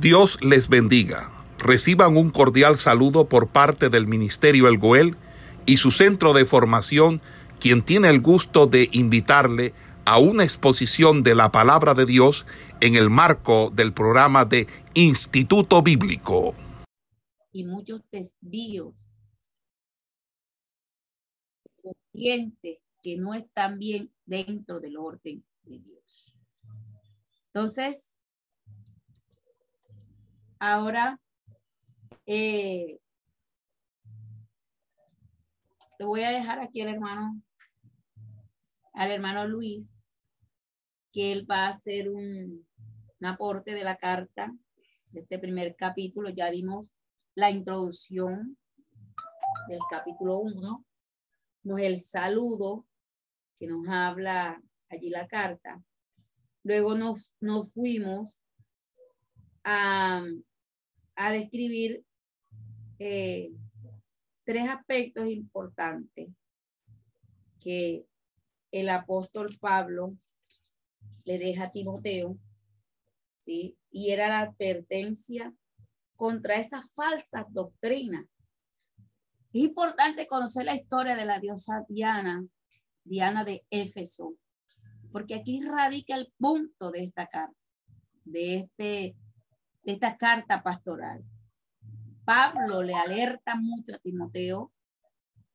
Dios les bendiga. Reciban un cordial saludo por parte del Ministerio El Goel y su centro de formación, quien tiene el gusto de invitarle a una exposición de la palabra de Dios en el marco del programa de Instituto Bíblico. Y muchos desvíos, clientes que no están bien dentro del orden de Dios. Entonces, Ahora, eh, le voy a dejar aquí al hermano, al hermano Luis, que él va a hacer un, aporte de la carta de este primer capítulo. Ya dimos la introducción del capítulo 1, el saludo que nos habla allí la carta. Luego nos, nos fuimos a, describir eh, tres aspectos importantes que el apóstol Pablo le deja a Timoteo, ¿sí? Y era la advertencia contra esa falsa doctrina. Es importante conocer la historia de la diosa Diana, Diana de Éfeso, porque aquí radica el punto de esta carta, de este de esta carta pastoral. Pablo le alerta mucho a Timoteo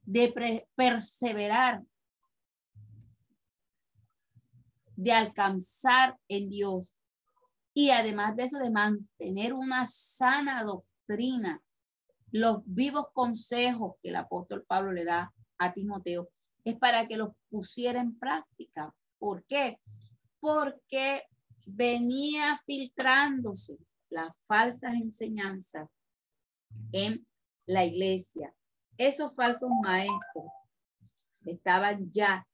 de perseverar, de alcanzar en Dios y además de eso de mantener una sana doctrina, los vivos consejos que el apóstol Pablo le da a Timoteo es para que los pusiera en práctica. ¿Por qué? Porque venía filtrándose las falsas enseñanzas en la iglesia. Esos falsos maestros estaban ya,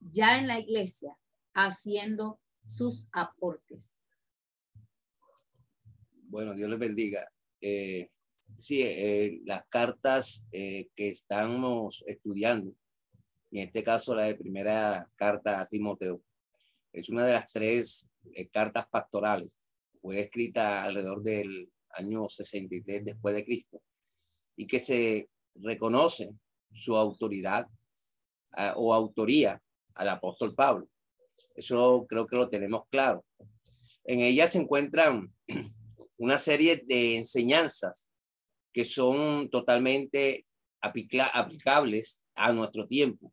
ya en la iglesia haciendo sus aportes. Bueno, Dios les bendiga. Eh, sí, eh, las cartas eh, que estamos estudiando, en este caso la de primera carta a Timoteo, es una de las tres cartas pastorales fue escrita alrededor del año 63 después de Cristo y que se reconoce su autoridad ah, o autoría al apóstol Pablo. Eso creo que lo tenemos claro. En ella se encuentran una serie de enseñanzas que son totalmente aplicables a nuestro tiempo,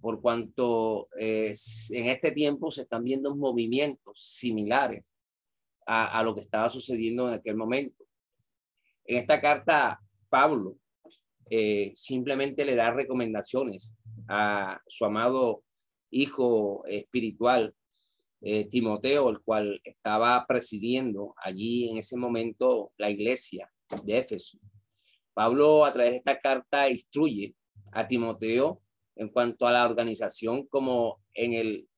por cuanto eh, en este tiempo se están viendo movimientos similares a, lo que estaba sucediendo en aquel momento. En esta carta, Pablo eh, simplemente le da recomendaciones a su amado hijo espiritual, eh, Timoteo, el cual estaba presidiendo allí en ese momento la iglesia de Éfeso. Pablo a través de esta carta instruye a Timoteo en cuanto a la organización como en el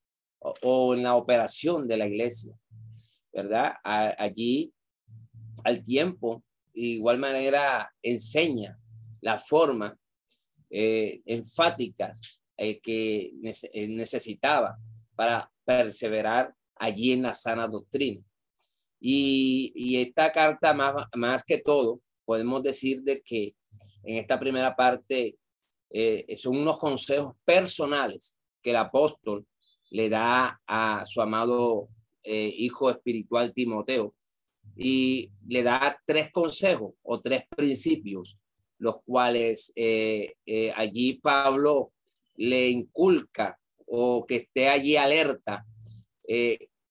o en la operación de la iglesia. ¿Verdad? allí, al tiempo, de igual manera, enseña la forma eh, enfáticas eh, que eh, necesitaba para perseverar allí en la sana doctrina. Y, y esta carta, más, más que todo, podemos decir de que en esta primera parte son unos consejos personales que el apóstol le da a su amado eh, hijo espiritual Timoteo, y le da tres consejos o tres principios, los cuales eh, eh, allí Pablo le inculca o que esté allí alerta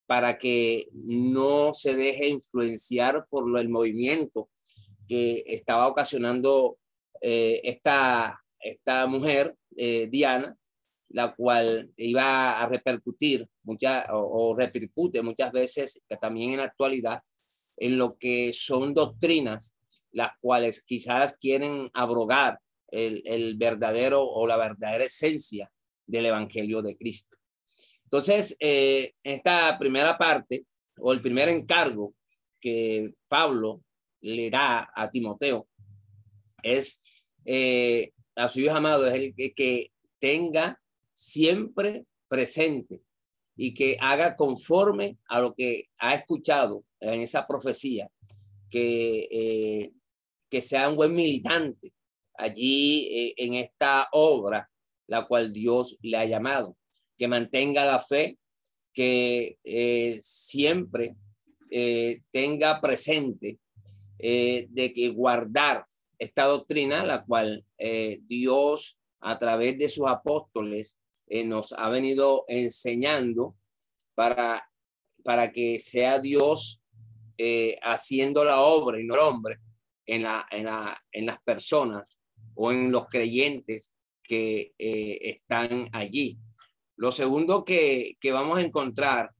para que no se deje influenciar por el movimiento que estaba ocasionando esta, esta mujer, Diana, la cual iba a repercutir muchas o, repercute muchas veces también en la actualidad en lo que son doctrinas las cuales quizás quieren abrogar el, verdadero o la verdadera esencia del Evangelio de Cristo. Entonces, eh, esta primera parte o el primer encargo que Pablo le da a Timoteo es eh, a su hijo amado, es el que tenga siempre presente y que haga conforme a lo que ha escuchado en esa profecía, que, eh, que sea un buen militante allí eh, en esta obra, la cual Dios le ha llamado, que mantenga la fe, que eh, siempre tenga presente de que guardar esta doctrina, la cual Dios a través de sus apóstoles nos ha venido enseñando para, para que sea Dios eh, haciendo la obra y no el hombre en, la, en, la, en las personas o en los creyentes que eh, están allí. Lo segundo que, que, vamos a encontrar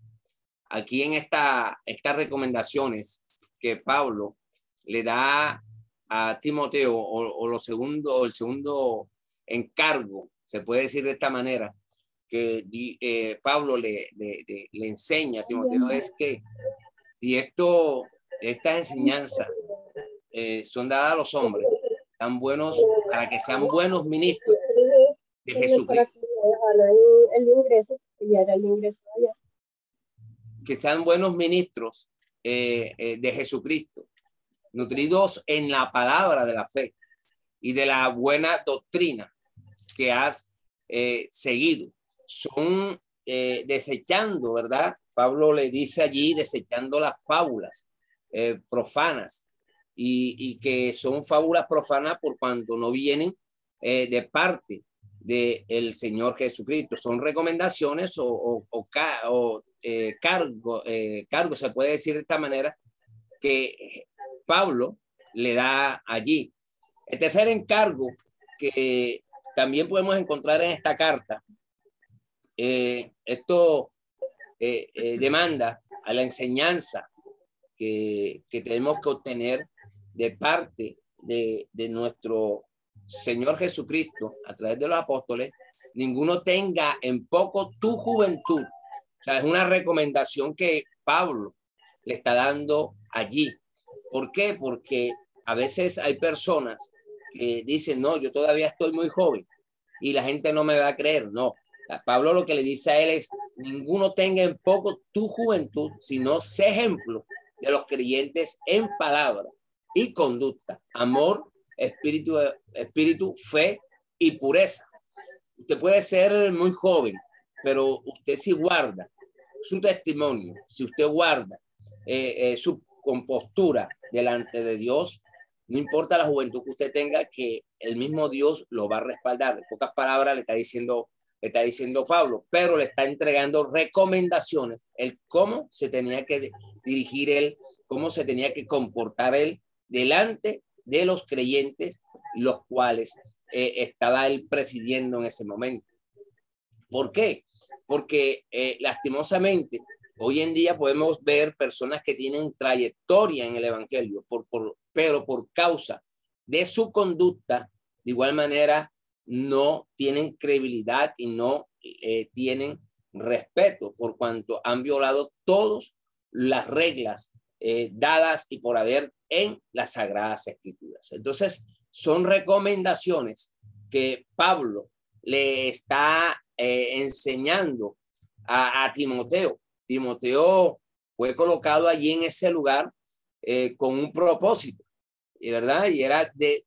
aquí en esta, estas recomendaciones que Pablo le da a Timoteo o, o lo segundo, el segundo encargo, se puede decir de esta manera, que eh, Pablo le, le, le, enseña a Timoteo es que si esto, estas enseñanzas eh, son dadas a los hombres, tan buenos para que sean buenos ministros de Jesucristo. Que sean buenos ministros eh, de Jesucristo, nutridos en la palabra de la fe y de la buena doctrina que has seguido son eh, desechando, ¿verdad? Pablo le dice allí, desechando las fábulas eh, profanas y, que son fábulas profanas por cuanto no vienen eh, de parte del Señor Jesucristo. Son recomendaciones o, o, o, cargo, cargo, se puede decir de esta manera, que Pablo le da allí. El tercer encargo que también podemos encontrar en esta carta eh, esto eh, eh, demanda a la enseñanza que, que, tenemos que obtener de parte de, de nuestro Señor Jesucristo a través de los apóstoles, ninguno tenga en poco tu juventud. O sea, es una recomendación que Pablo le está dando allí. ¿Por qué? Porque a veces hay personas que dicen, no, yo todavía estoy muy joven y la gente no me va a creer. No, Pablo lo que le dice a él es, ninguno tenga en poco tu juventud, sino sé ejemplo de los creyentes en palabra y conducta, amor, espíritu, espíritu, fe y pureza. Usted puede ser muy joven, pero usted si guarda su testimonio, si usted guarda eh, eh, su compostura delante de Dios, no importa la juventud que usted tenga, que el mismo Dios lo va a respaldar. En pocas palabras le está diciendo está diciendo Pablo, pero le está entregando recomendaciones, el cómo se tenía que dirigir él, cómo se tenía que comportar él delante de los creyentes, los cuales eh, estaba él presidiendo en ese momento. ¿Por qué? Porque eh, lastimosamente hoy en día podemos ver personas que tienen trayectoria en el Evangelio, pero por causa de su conducta, de igual manera no tienen credibilidad y no eh, tienen respeto por cuanto han violado todas las reglas eh, dadas y por haber en las sagradas escrituras. Entonces, son recomendaciones que Pablo le está eh, enseñando a, Timoteo. Timoteo fue colocado allí en ese lugar con un propósito, ¿verdad? Y era de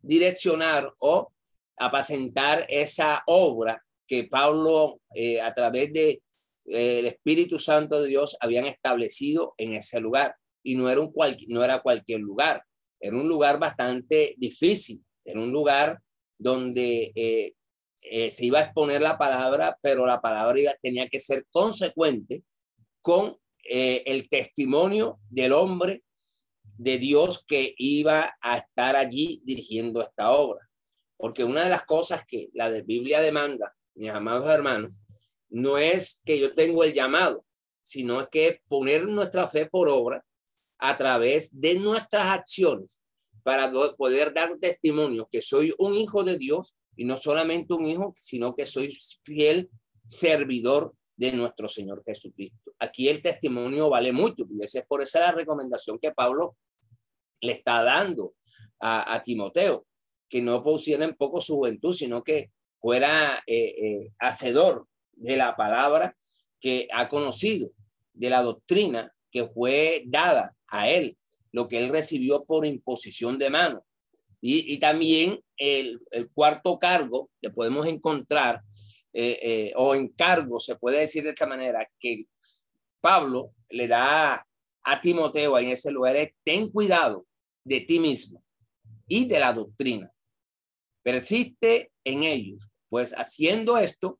direccionar o apacentar esa obra que Pablo eh, a través de eh, Espíritu Santo de Dios habían establecido en ese lugar y no era un cual, no era cualquier lugar, era un lugar bastante difícil, era un lugar donde eh, se iba a exponer la palabra, pero la palabra tenía que ser consecuente con el testimonio del hombre de Dios que iba a estar allí dirigiendo esta obra. Porque una de las cosas que la de Biblia demanda, mis amados hermanos, no es que yo tengo el llamado, sino que poner nuestra fe por obra a través de nuestras acciones para poder dar testimonio que soy un hijo de Dios y no solamente un hijo, sino que soy fiel servidor de nuestro Señor Jesucristo. Aquí el testimonio vale mucho y esa es por esa la recomendación que Pablo le está dando a, a Timoteo que no pusiera en poco su juventud, sino que fuera eh, eh, hacedor de la palabra que ha conocido, de la doctrina que fue dada a él, lo que él recibió por imposición de mano. Y, también el, cuarto cargo que podemos encontrar, eh, eh, o encargo, se puede decir de esta manera, que Pablo le da a Timoteo en ese lugar es, ten cuidado de ti mismo y de la doctrina. Persiste en ellos, pues haciendo esto,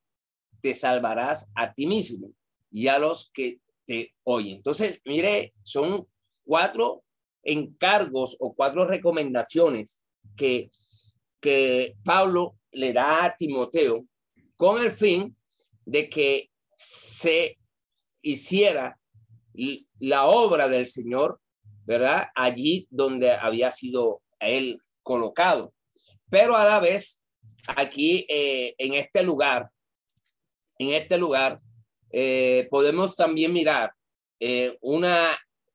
te salvarás a ti mismo y a los que te oyen. Entonces, mire, son cuatro encargos o cuatro recomendaciones que, que Pablo le da a Timoteo con el fin de que se hiciera la obra del Señor, ¿verdad? Allí donde había sido él colocado. Pero a la vez, aquí eh, en este lugar, en este lugar, eh, podemos también mirar eh, una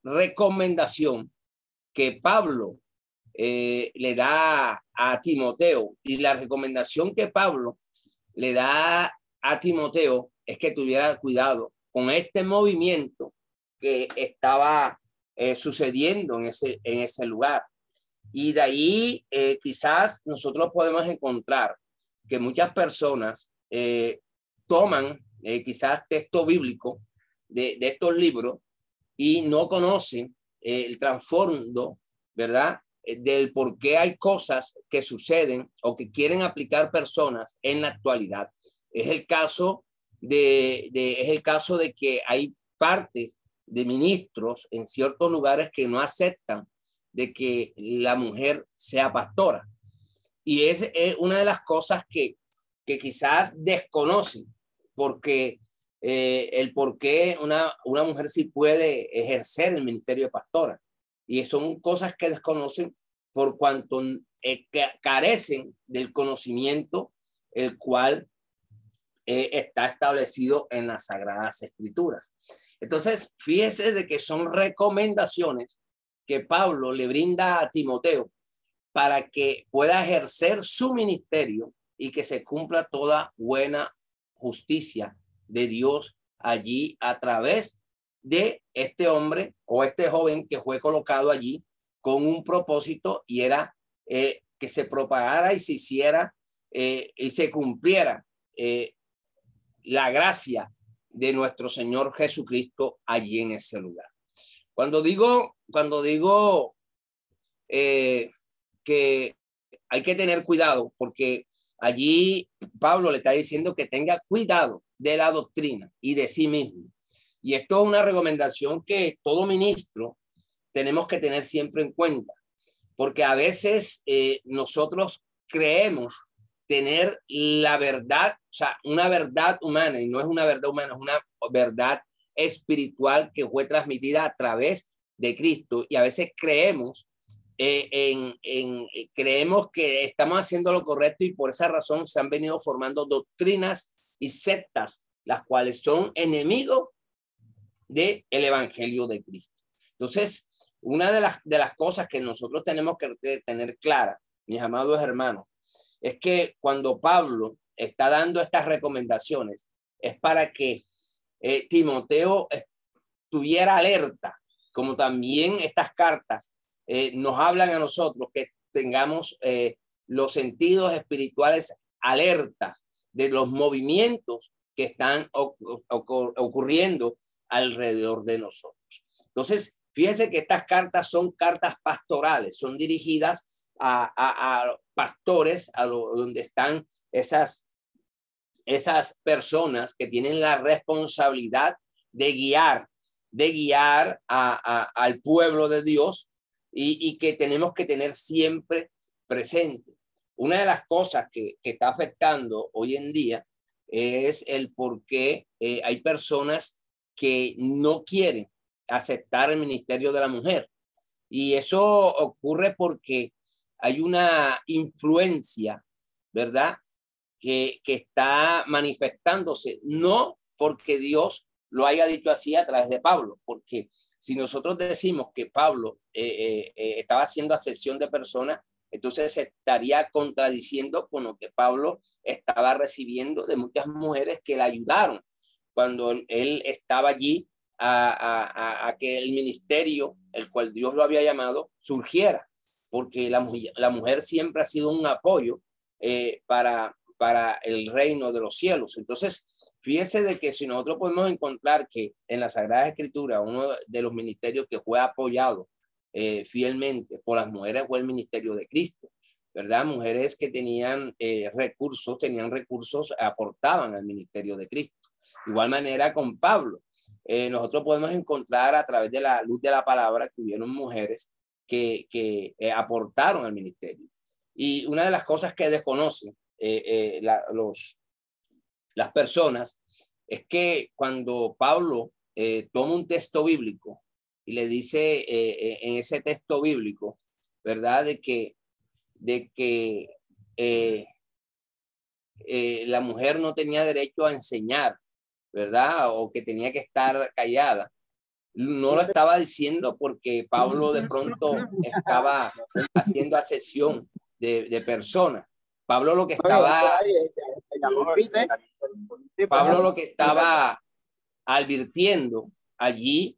recomendación que Pablo le da a Timoteo y la recomendación que Pablo le da a Timoteo es que tuviera cuidado con este movimiento que estaba sucediendo en ese, en ese lugar. Y de ahí eh, quizás nosotros podemos encontrar que muchas personas eh, toman quizás texto bíblico de, de, estos libros y no conocen el trasfondo, ¿verdad? Del por qué hay cosas que suceden o que quieren aplicar personas en la actualidad. Es el caso de es el caso de que hay partes de ministros en ciertos lugares que no aceptan de que la mujer sea pastora. Y es, una de las cosas que, que quizás desconocen, porque eh, el por qué una, una mujer sí puede ejercer el ministerio de pastora. Y son cosas que desconocen por cuanto eh, carecen del conocimiento el cual eh, está establecido en las Sagradas Escrituras. Entonces, fíjese de que son recomendaciones que Pablo le brinda a Timoteo para que pueda ejercer su ministerio y que se cumpla toda buena justicia de Dios allí a través de este hombre o este joven que fue colocado allí con un propósito y era eh, que se propagara y se hiciera eh, y se cumpliera eh, la gracia de nuestro Señor Jesucristo allí en ese lugar. Cuando digo, cuando digo eh, que hay que tener cuidado, porque allí Pablo le está diciendo que tenga cuidado de la doctrina y de sí mismo. Y esto es una recomendación que todo ministro tenemos que tener siempre en cuenta, porque a veces eh, nosotros creemos tener la verdad, o sea, una verdad humana, y no es una verdad humana, es una verdad espiritual que fue transmitida a través de Cristo. Y a veces creemos eh, en, eh, creemos que estamos haciendo lo correcto y por esa razón se han venido formando doctrinas y sectas, las cuales son enemigos del el evangelio de Cristo. Entonces, una de las, de las cosas que nosotros tenemos que tener clara, mis amados hermanos, es que cuando Pablo está dando estas recomendaciones, es para que eh, Timoteo estuviera alerta, como también estas cartas eh, nos hablan a nosotros que tengamos eh, los sentidos espirituales alertas de los movimientos que están ocurriendo alrededor de nosotros. Entonces, fíjense que estas cartas son cartas pastorales, son dirigidas a, pastores, a donde están esas, esas personas que tienen la responsabilidad de guiar, de guiar al pueblo de Dios y, que tenemos que tener siempre presente. Una de las cosas que, está afectando hoy en día es el por qué eh, hay personas que no quieren aceptar el ministerio de la mujer. Y eso ocurre porque hay una influencia, ¿verdad? Que, está manifestándose, no porque Dios lo haya dicho así a través de Pablo, porque si nosotros decimos que Pablo eh, eh, eh, estaba haciendo ascensión de personas, entonces se estaría contradiciendo con lo que Pablo estaba recibiendo de muchas mujeres que le ayudaron cuando él estaba allí a, que el ministerio, el cual Dios lo había llamado, surgiera, porque la, la mujer siempre ha sido un apoyo para, para el reino de los cielos. Entonces, fíjese de que si nosotros podemos encontrar que en la Sagrada Escritura uno de los ministerios que fue apoyado eh, fielmente por las mujeres fue el ministerio de Cristo. ¿verdad? Mujeres que tenían eh, recursos, tenían recursos, aportaban al ministerio de Cristo. igual manera con Pablo. Eh, nosotros podemos encontrar a través de la luz de la palabra que hubieron mujeres que, que eh, aportaron al ministerio. Y una de las cosas que desconocen los, las personas es que cuando Pablo toma un texto bíblico y le dice en ese texto bíblico, ¿verdad? De que de que eh, eh, la mujer no tenía derecho a enseñar, ¿verdad? O que tenía que estar callada. No lo estaba diciendo porque Pablo de pronto estaba haciendo accesión de, de personas. Pablo lo que estaba, Pablo lo que estaba advirtiendo allí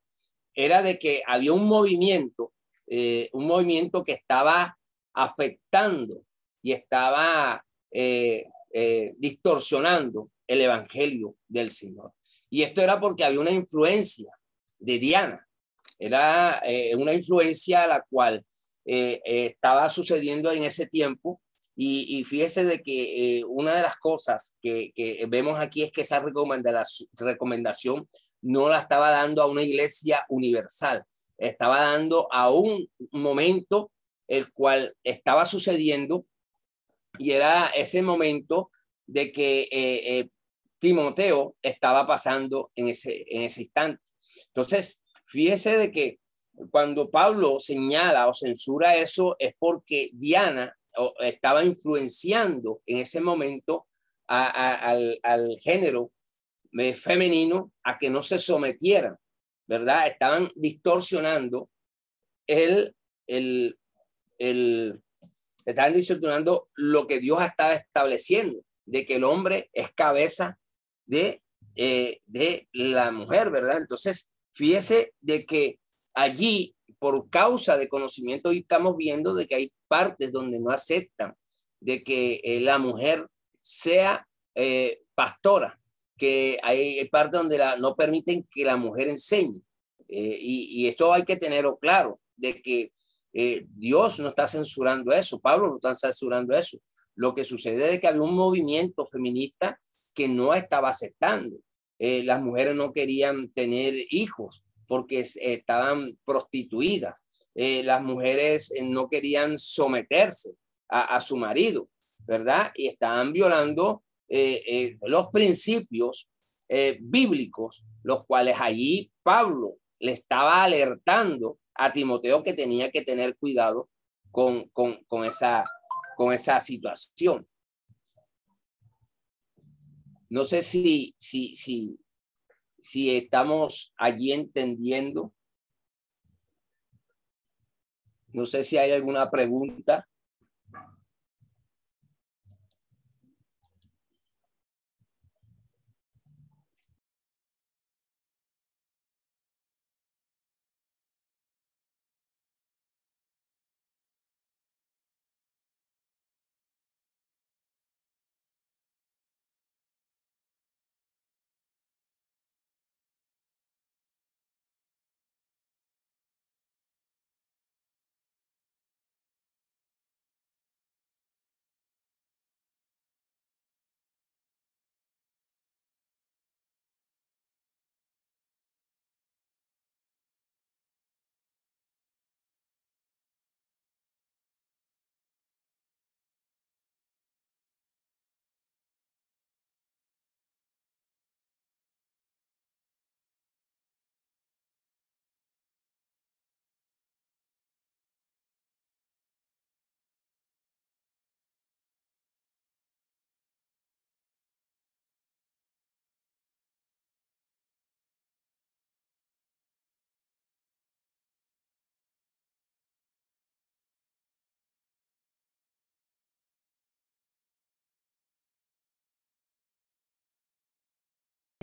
era de que había un movimiento, eh, un movimiento que estaba afectando y estaba eh, eh, distorsionando el evangelio del Señor. Y esto era porque había una influencia de Diana. Era eh, una influencia a la cual estaba sucediendo en ese tiempo. Y, fíjese de que una de las cosas que, que, vemos aquí es que esa recomendación no la estaba dando a una iglesia universal, estaba dando a un momento el cual estaba sucediendo y era ese momento de que eh, eh, Timoteo estaba pasando en ese, en ese instante. Entonces, fíjese de que cuando Pablo señala o censura eso es porque Diana estaba influenciando en ese momento al, al, género femenino a que no se sometieran, ¿verdad? Estaban distorsionando el, el, el, estaban distorsionando lo que Dios estaba estableciendo, de que el hombre es cabeza de, eh, de la mujer, ¿verdad? Entonces, fíjese de que allí, por causa de conocimiento, hoy estamos viendo de que hay partes donde no aceptan de que eh, la mujer sea eh, pastora, que hay partes donde no permiten que la mujer enseñe. y, y, eso hay que tenerlo claro, de que eh, Dios no está censurando eso, Pablo no está censurando eso. Lo que sucede es que había un movimiento feminista que no estaba aceptando. Eh, las mujeres no querían tener hijos porque estaban prostituidas. Eh, las mujeres no querían someterse a, su marido, ¿verdad? Y estaban violando los principios bíblicos, los cuales allí Pablo le estaba alertando a Timoteo que tenía que tener cuidado con, con, esa, con esa situación. No sé si, si, si, si estamos allí entendiendo. No sé si hay alguna pregunta.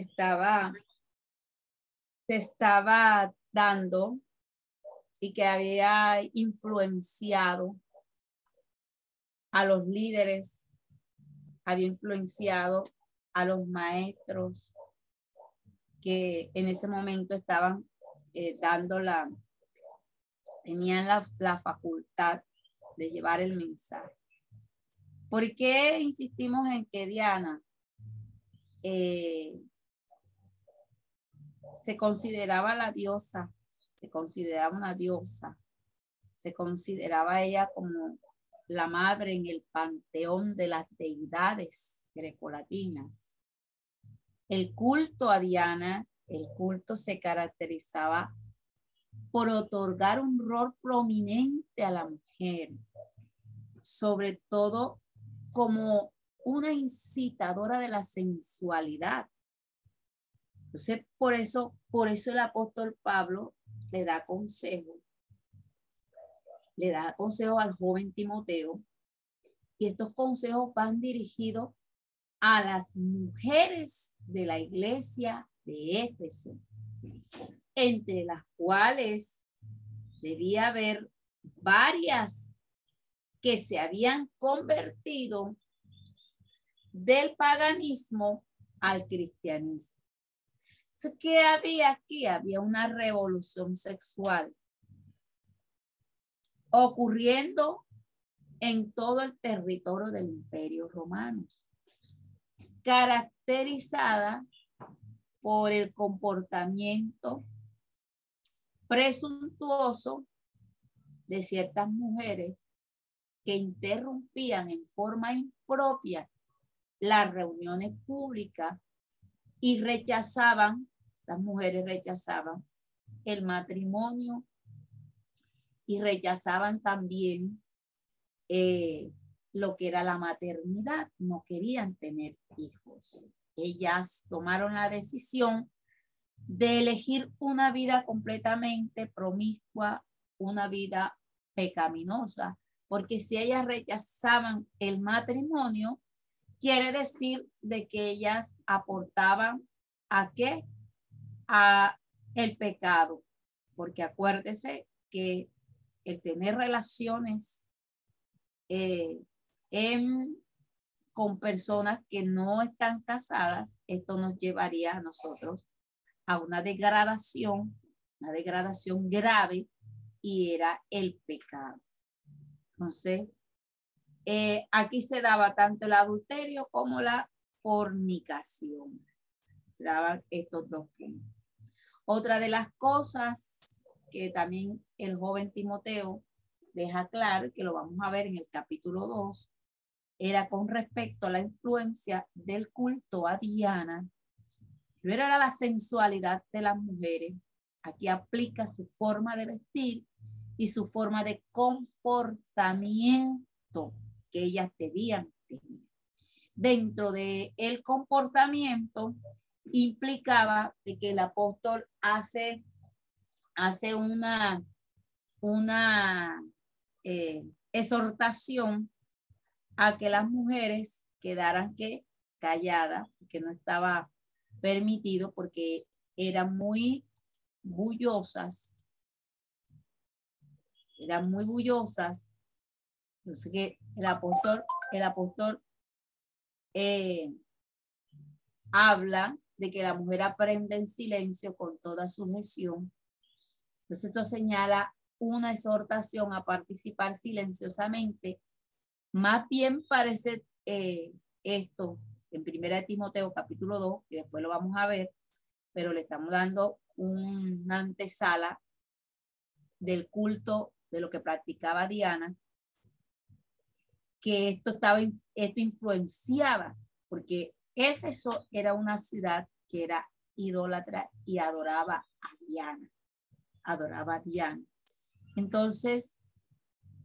Estaba se estaba dando y que había influenciado a los líderes, había influenciado a los maestros que en ese momento estaban eh, dando la, tenían la, facultad de llevar el mensaje. ¿Por qué insistimos en que Diana eh, se consideraba la diosa, se consideraba una diosa, se consideraba ella como la madre en el panteón de las deidades grecolatinas. El culto a Diana, el culto se caracterizaba por otorgar un rol prominente a la mujer, sobre todo como una incitadora de la sensualidad. Entonces, por eso, por eso el apóstol Pablo le da consejo, le da consejo al joven Timoteo, y estos consejos van dirigidos a las mujeres de la iglesia de Éfeso, entre las cuales debía haber varias que se habían convertido del paganismo al cristianismo. ¿Qué había aquí? Había una revolución sexual ocurriendo en todo el territorio del imperio romano, caracterizada por el comportamiento presuntuoso de ciertas mujeres que interrumpían en forma impropia las reuniones públicas y rechazaban, las mujeres rechazaban el matrimonio y rechazaban también eh, lo que era la maternidad, no querían tener hijos. Ellas tomaron la decisión de elegir una vida completamente promiscua, una vida pecaminosa, porque si ellas rechazaban el matrimonio, quiere decir de que ellas aportaban a qué? A el pecado, porque acuérdese que el tener relaciones eh, con personas que no están casadas, esto nos llevaría a nosotros a una degradación, una degradación grave y era el pecado. Entonces, eh, aquí se daba tanto el adulterio como la fornicación. Se daban estos dos puntos. Otra de las cosas que también el joven Timoteo deja claro, que lo vamos a ver en el capítulo 2, era con respecto a la influencia del culto a Diana. Primero era la sensualidad de las mujeres. Aquí aplica su forma de vestir y su forma de comportamiento que ellas debían tener. Dentro de el comportamiento implicaba de que el apóstol hace, hace una, una eh, exhortación a que las mujeres quedaran que calladas, que no estaba permitido porque eran muy bullosas, eran muy bullosas entonces que el apóstol, el apóstol eh, habla de que la mujer aprende en silencio con toda sujeción. Entonces esto señala una exhortación a participar silenciosamente. Más bien parece eh, esto en Primera de Timoteo capítulo 2, y después lo vamos a ver, pero le estamos dando una antesala del culto de lo que practicaba Diana que esto estaba, esto influenciaba, porque Éfeso era una ciudad que era idólatra y adoraba a Diana, adoraba a Diana. Entonces,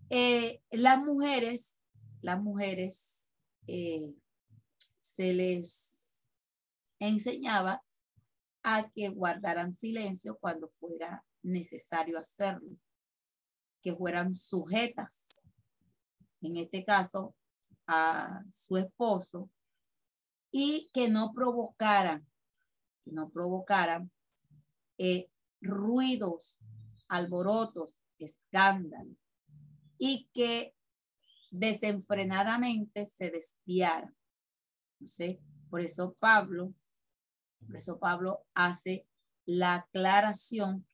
eh, las mujeres, las mujeres eh, se les enseñaba a que guardaran silencio cuando fuera necesario hacerlo, que fueran sujetas en este caso a su esposo, y que no provocaran, que no provocaran eh, ruidos, alborotos, escándalos, y que desenfrenadamente se desviaran. por eso Pablo, por eso Pablo hace la aclaración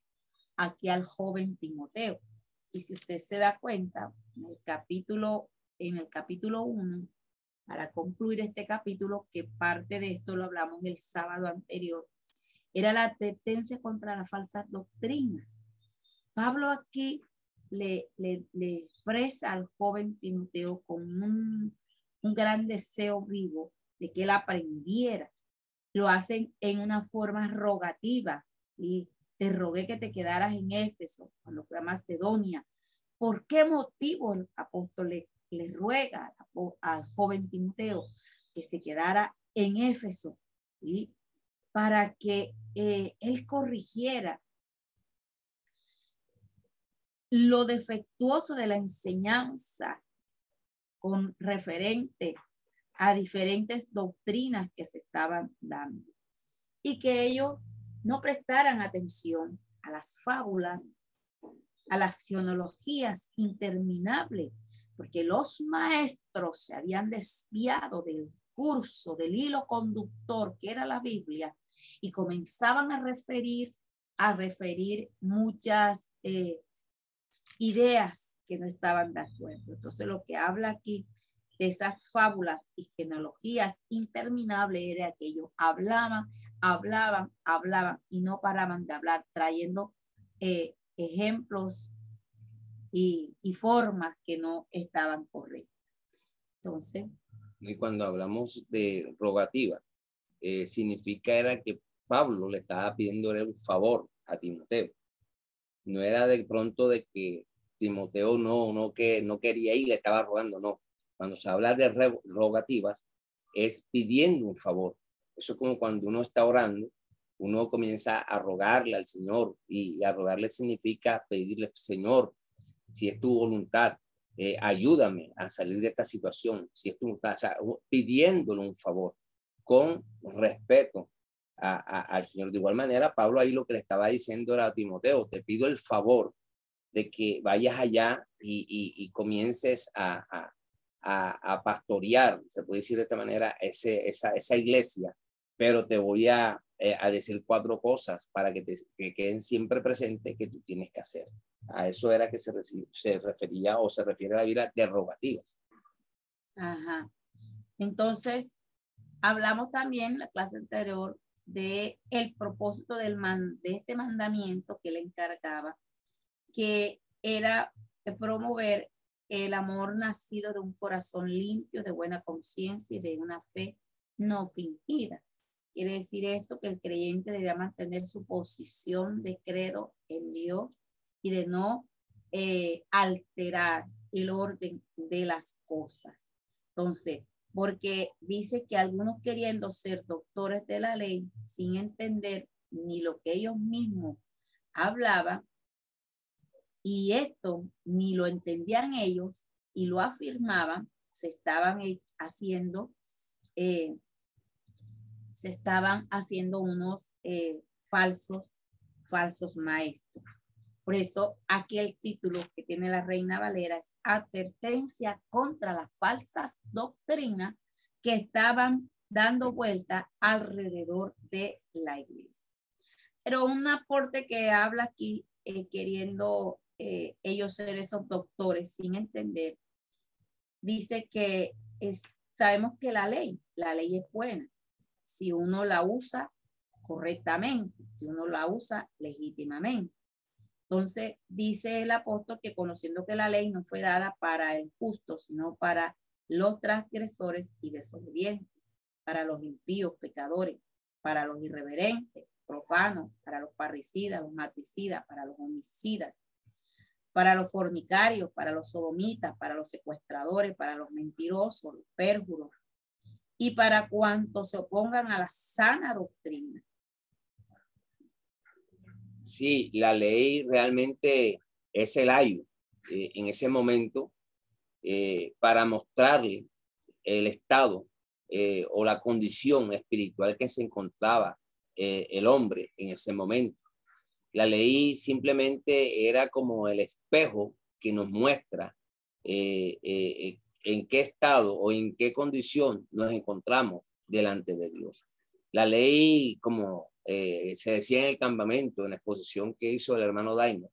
aquí al joven Timoteo. Y si usted se da cuenta, en el capítulo, en el capítulo 1, para concluir este capítulo, que parte de esto lo hablamos el sábado anterior, era la advertencia contra las falsas doctrinas. Pablo aquí le, le, le expresa al joven Timoteo con un, un gran deseo vivo de que él aprendiera. Lo hacen en una forma rogativa y te rogué que te quedaras en Éfeso cuando fue a Macedonia. ¿Por qué motivo el apóstol le, ruega al joven Timoteo que se quedara en Éfeso? y Para que eh, él corrigiera lo defectuoso de la enseñanza con referente a diferentes doctrinas que se estaban dando y que ellos no prestaran atención a las fábulas, a las genealogías interminables, porque los maestros se habían desviado del curso, del hilo conductor que era la Biblia y comenzaban a referir, a referir muchas eh, ideas que no estaban de acuerdo. Entonces lo que habla aquí de esas fábulas y genealogías interminables era que ellos hablaban, hablaban, hablaban y no paraban de hablar, trayendo eh, ejemplos y, formas que no estaban correctas. Entonces. Y cuando hablamos de rogativa, eh, significa era que Pablo le estaba pidiendo un favor a Timoteo. No era de pronto de que Timoteo no, no, que, no quería ir, le estaba rogando, no cuando se habla de rogativas, es pidiendo un favor. Eso es como cuando uno está orando, uno comienza a rogarle al Señor y, a rogarle significa pedirle, Señor, si es tu voluntad, eh, ayúdame a salir de esta situación, si es tu voluntad, pidiéndole un favor con respeto al Señor. De igual manera, Pablo ahí lo que le estaba diciendo era a Timoteo, te pido el favor de que vayas allá y, comiences a, a, pastorear, se puede decir de esta manera, ese, esa, iglesia, pero te voy a, eh, a decir cuatro cosas para que, te, que queden siempre presentes que tú tienes que hacer. A eso era que se, se refería o se refiere a la vida derogativas. Ajá. Entonces, hablamos también en la clase anterior de el propósito del de este mandamiento que le encargaba, que era promover el amor nacido de un corazón limpio, de buena conciencia y de una fe no fingida. Quiere decir esto que el creyente debe mantener su posición de credo en Dios y de no eh, alterar el orden de las cosas. Entonces, porque dice que algunos queriendo ser doctores de la ley sin entender ni lo que ellos mismos hablaban, y esto ni lo entendían ellos y lo afirmaban, se estaban haciendo, eh, se estaban haciendo unos eh, falsos, falsos maestros. Por eso aquí el título que tiene la Reina Valera es Advertencia contra las falsas doctrinas que estaban dando vuelta alrededor de la iglesia. Pero un aporte que habla aquí eh, queriendo eh, ellos ser esos doctores sin entender, dice que es, sabemos que la ley, la ley es buena si uno la usa correctamente, si uno la usa legítimamente. Entonces, dice el apóstol que conociendo que la ley no fue dada para el justo, sino para los transgresores y desobedientes, para los impíos, pecadores, para los irreverentes, profanos, para los parricidas, los matricidas, para los homicidas, para los fornicarios, para los sodomitas, para los secuestradores, para los mentirosos, los pérjuros y para cuantos se opongan a la sana doctrina. Sí, la ley realmente es el ayo eh, en ese momento eh, para mostrarle el estado eh, o la condición espiritual que se encontraba el hombre en ese momento. La ley simplemente era como el espejo que nos muestra eh, eh, en qué estado o en qué condición nos encontramos delante de Dios. La ley, como eh, se decía en el campamento, en la exposición que hizo el hermano Daimo,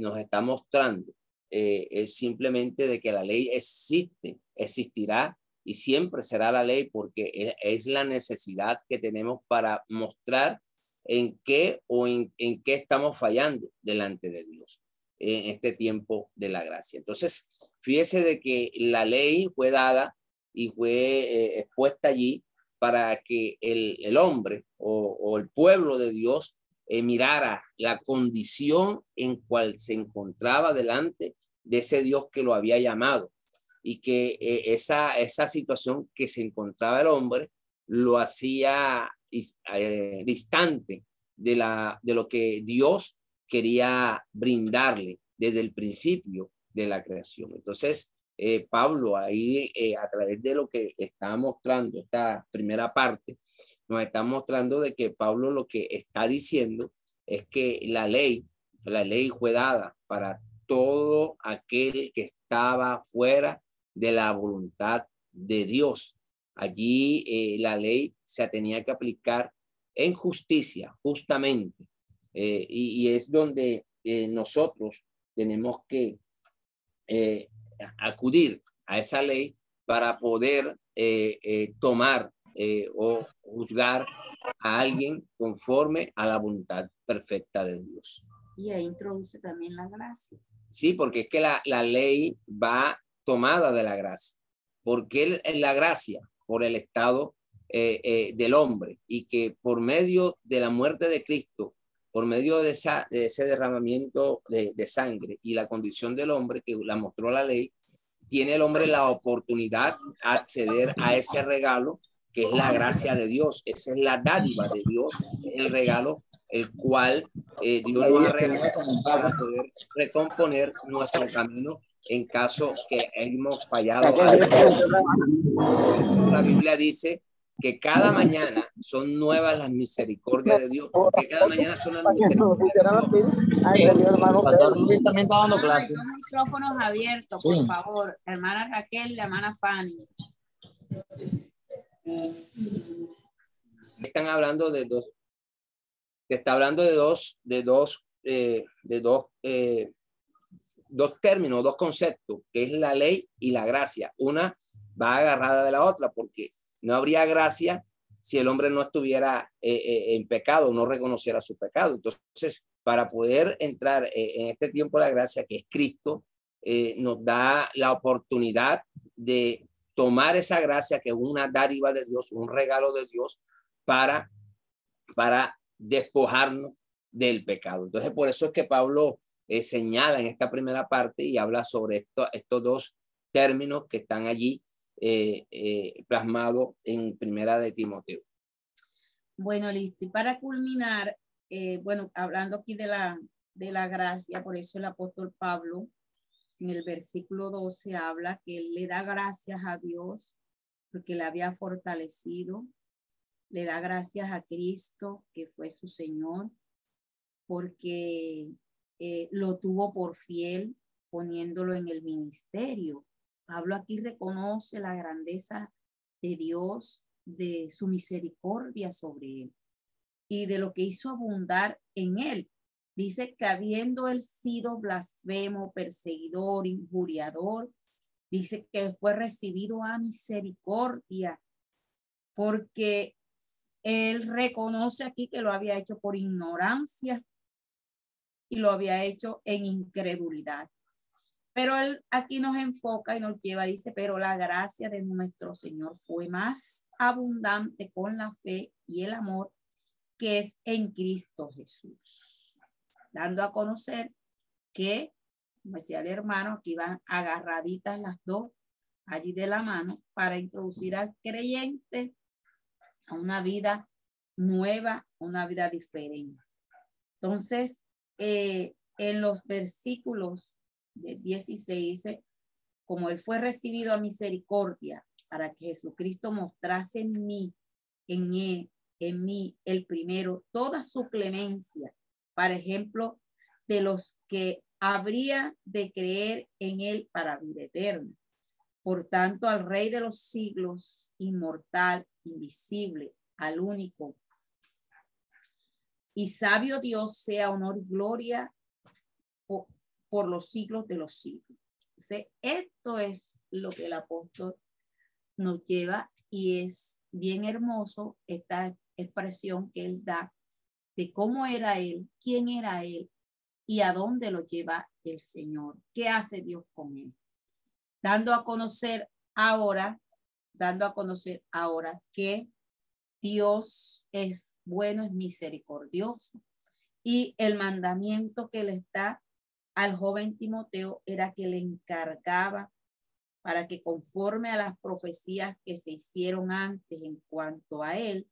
nos está mostrando es simplemente de que la ley existe, existirá y siempre será la ley porque es la necesidad que tenemos para mostrar en qué o en, qué estamos fallando delante de Dios en este tiempo de la gracia. Entonces, fíjese de que la ley fue dada y fue eh, expuesta allí para que el, hombre o, el pueblo de Dios eh, mirara la condición en cual se encontraba delante de ese Dios que lo había llamado y que eh, esa, esa situación que se encontraba el hombre lo hacía eh, distante de, la, de lo que Dios quería brindarle desde el principio de la creación. Entonces, eh, Pablo ahí a través de lo que está mostrando esta primera parte, nos está mostrando de que Pablo lo que está diciendo es que la ley, la ley fue dada para todo aquel que estaba fuera de la voluntad de Dios. Allí eh, la ley se tenía que aplicar en justicia, justamente. Eh, y, es donde eh, nosotros tenemos que acudir a esa ley para poder tomar o juzgar a alguien conforme a la voluntad perfecta de Dios. Y ahí introduce también la gracia. Sí, porque es que la, la ley va tomada de la gracia. porque la gracia? Por el estado eh, eh, del hombre y que por medio de la muerte de Cristo, por medio de, esa, de ese derramamiento de, de, sangre y la condición del hombre que la mostró la ley, tiene el hombre la oportunidad de acceder a ese regalo que es la gracia de Dios, esa es la dádiva de Dios, el regalo el cual eh, Dios nos ha regalado para poder recomponer nuestro camino en caso que hemos fallado. Por eso la Biblia dice que cada mañana son nuevas las misericordias de Dios, porque cada mañana son las misericordias de Dios. también está dando clases. micrófonos abiertos, por favor. Hermana Raquel, hermana Fanny. Están hablando de dos, está hablando de dos, de dos, eh, de dos eh, dos términos, dos conceptos, que es la ley y la gracia. Una va agarrada de la otra, porque no habría gracia si el hombre no estuviera eh, eh, en pecado, no reconociera su pecado. Entonces, para poder entrar eh, en este tiempo la gracia, que es Cristo, nos da la oportunidad de tomar esa gracia, que es una dádiva de Dios, un regalo de Dios, para, para despojarnos del pecado. Entonces, por eso es que Pablo eh, señala en esta primera parte y habla sobre esto, estos dos términos que están allí eh, eh, plasmados en primera de Timoteo. Bueno, listo. Y para culminar, bueno, hablando aquí de la, de la gracia, por eso el apóstol Pablo en el versículo 12 habla que él le da gracias a Dios porque le había fortalecido, le da gracias a Cristo que fue su Señor, porque eh, lo tuvo por fiel poniéndolo en el ministerio. Pablo aquí reconoce la grandeza de Dios, de su misericordia sobre él y de lo que hizo abundar en él. Dice que habiendo él sido blasfemo, perseguidor, injuriador, dice que fue recibido a misericordia porque él reconoce aquí que lo había hecho por ignorancia y lo había hecho en incredulidad. Pero él aquí nos enfoca y nos lleva, dice, pero la gracia de nuestro Señor fue más abundante con la fe y el amor que es en Cristo Jesús. Dando a conocer que, como decía el hermano, aquí van agarraditas las dos allí de la mano para introducir al creyente a una vida nueva, una vida diferente. Entonces, eh, en los versículos de 16 dice, como él fue recibido a misericordia para que Jesucristo mostrase en mí, en él, en mí, el primero, toda su clemencia para ejemplo de los que habría de creer en él para vida eterna. Por tanto, al Rey de los siglos, inmortal, invisible, al único y sabio Dios, sea honor y gloria por, los siglos de los siglos. Entonces, esto es lo que el apóstol nos lleva y es bien hermoso esta expresión que él da de cómo era él, quién era él y a dónde lo lleva el Señor, qué hace Dios con él. Dando a conocer ahora, dando a conocer ahora que Dios es bueno, es misericordioso. Y el mandamiento que le está al joven Timoteo era que le encargaba para que conforme a las profecías que se hicieron antes en cuanto a él,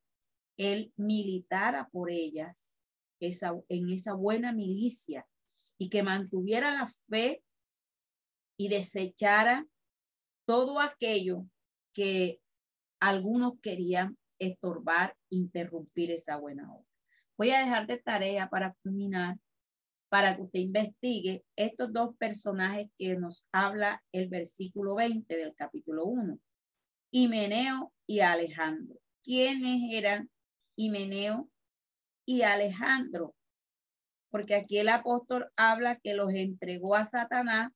él militara por ellas esa, en esa buena milicia y que mantuviera la fe y desechara todo aquello que algunos querían estorbar, interrumpir esa buena obra. Voy a dejar de tarea para culminar para que usted investigue estos dos personajes que nos habla el versículo 20 del capítulo 1, Himeneo y Alejandro. ¿Quiénes eran Himeneo y Alejandro? Porque aquí el apóstol habla que los entregó a Satanás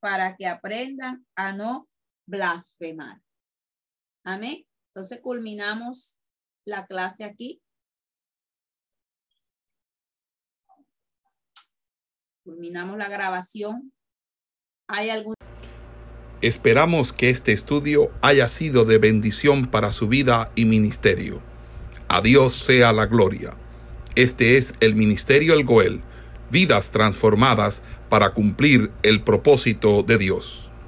para que aprendan a no blasfemar. Amén. Entonces culminamos la clase aquí. Culminamos la grabación. ¿Hay algún... Esperamos que este estudio haya sido de bendición para su vida y ministerio. A Dios sea la gloria. Este es el Ministerio El Goel, vidas transformadas para cumplir el propósito de Dios.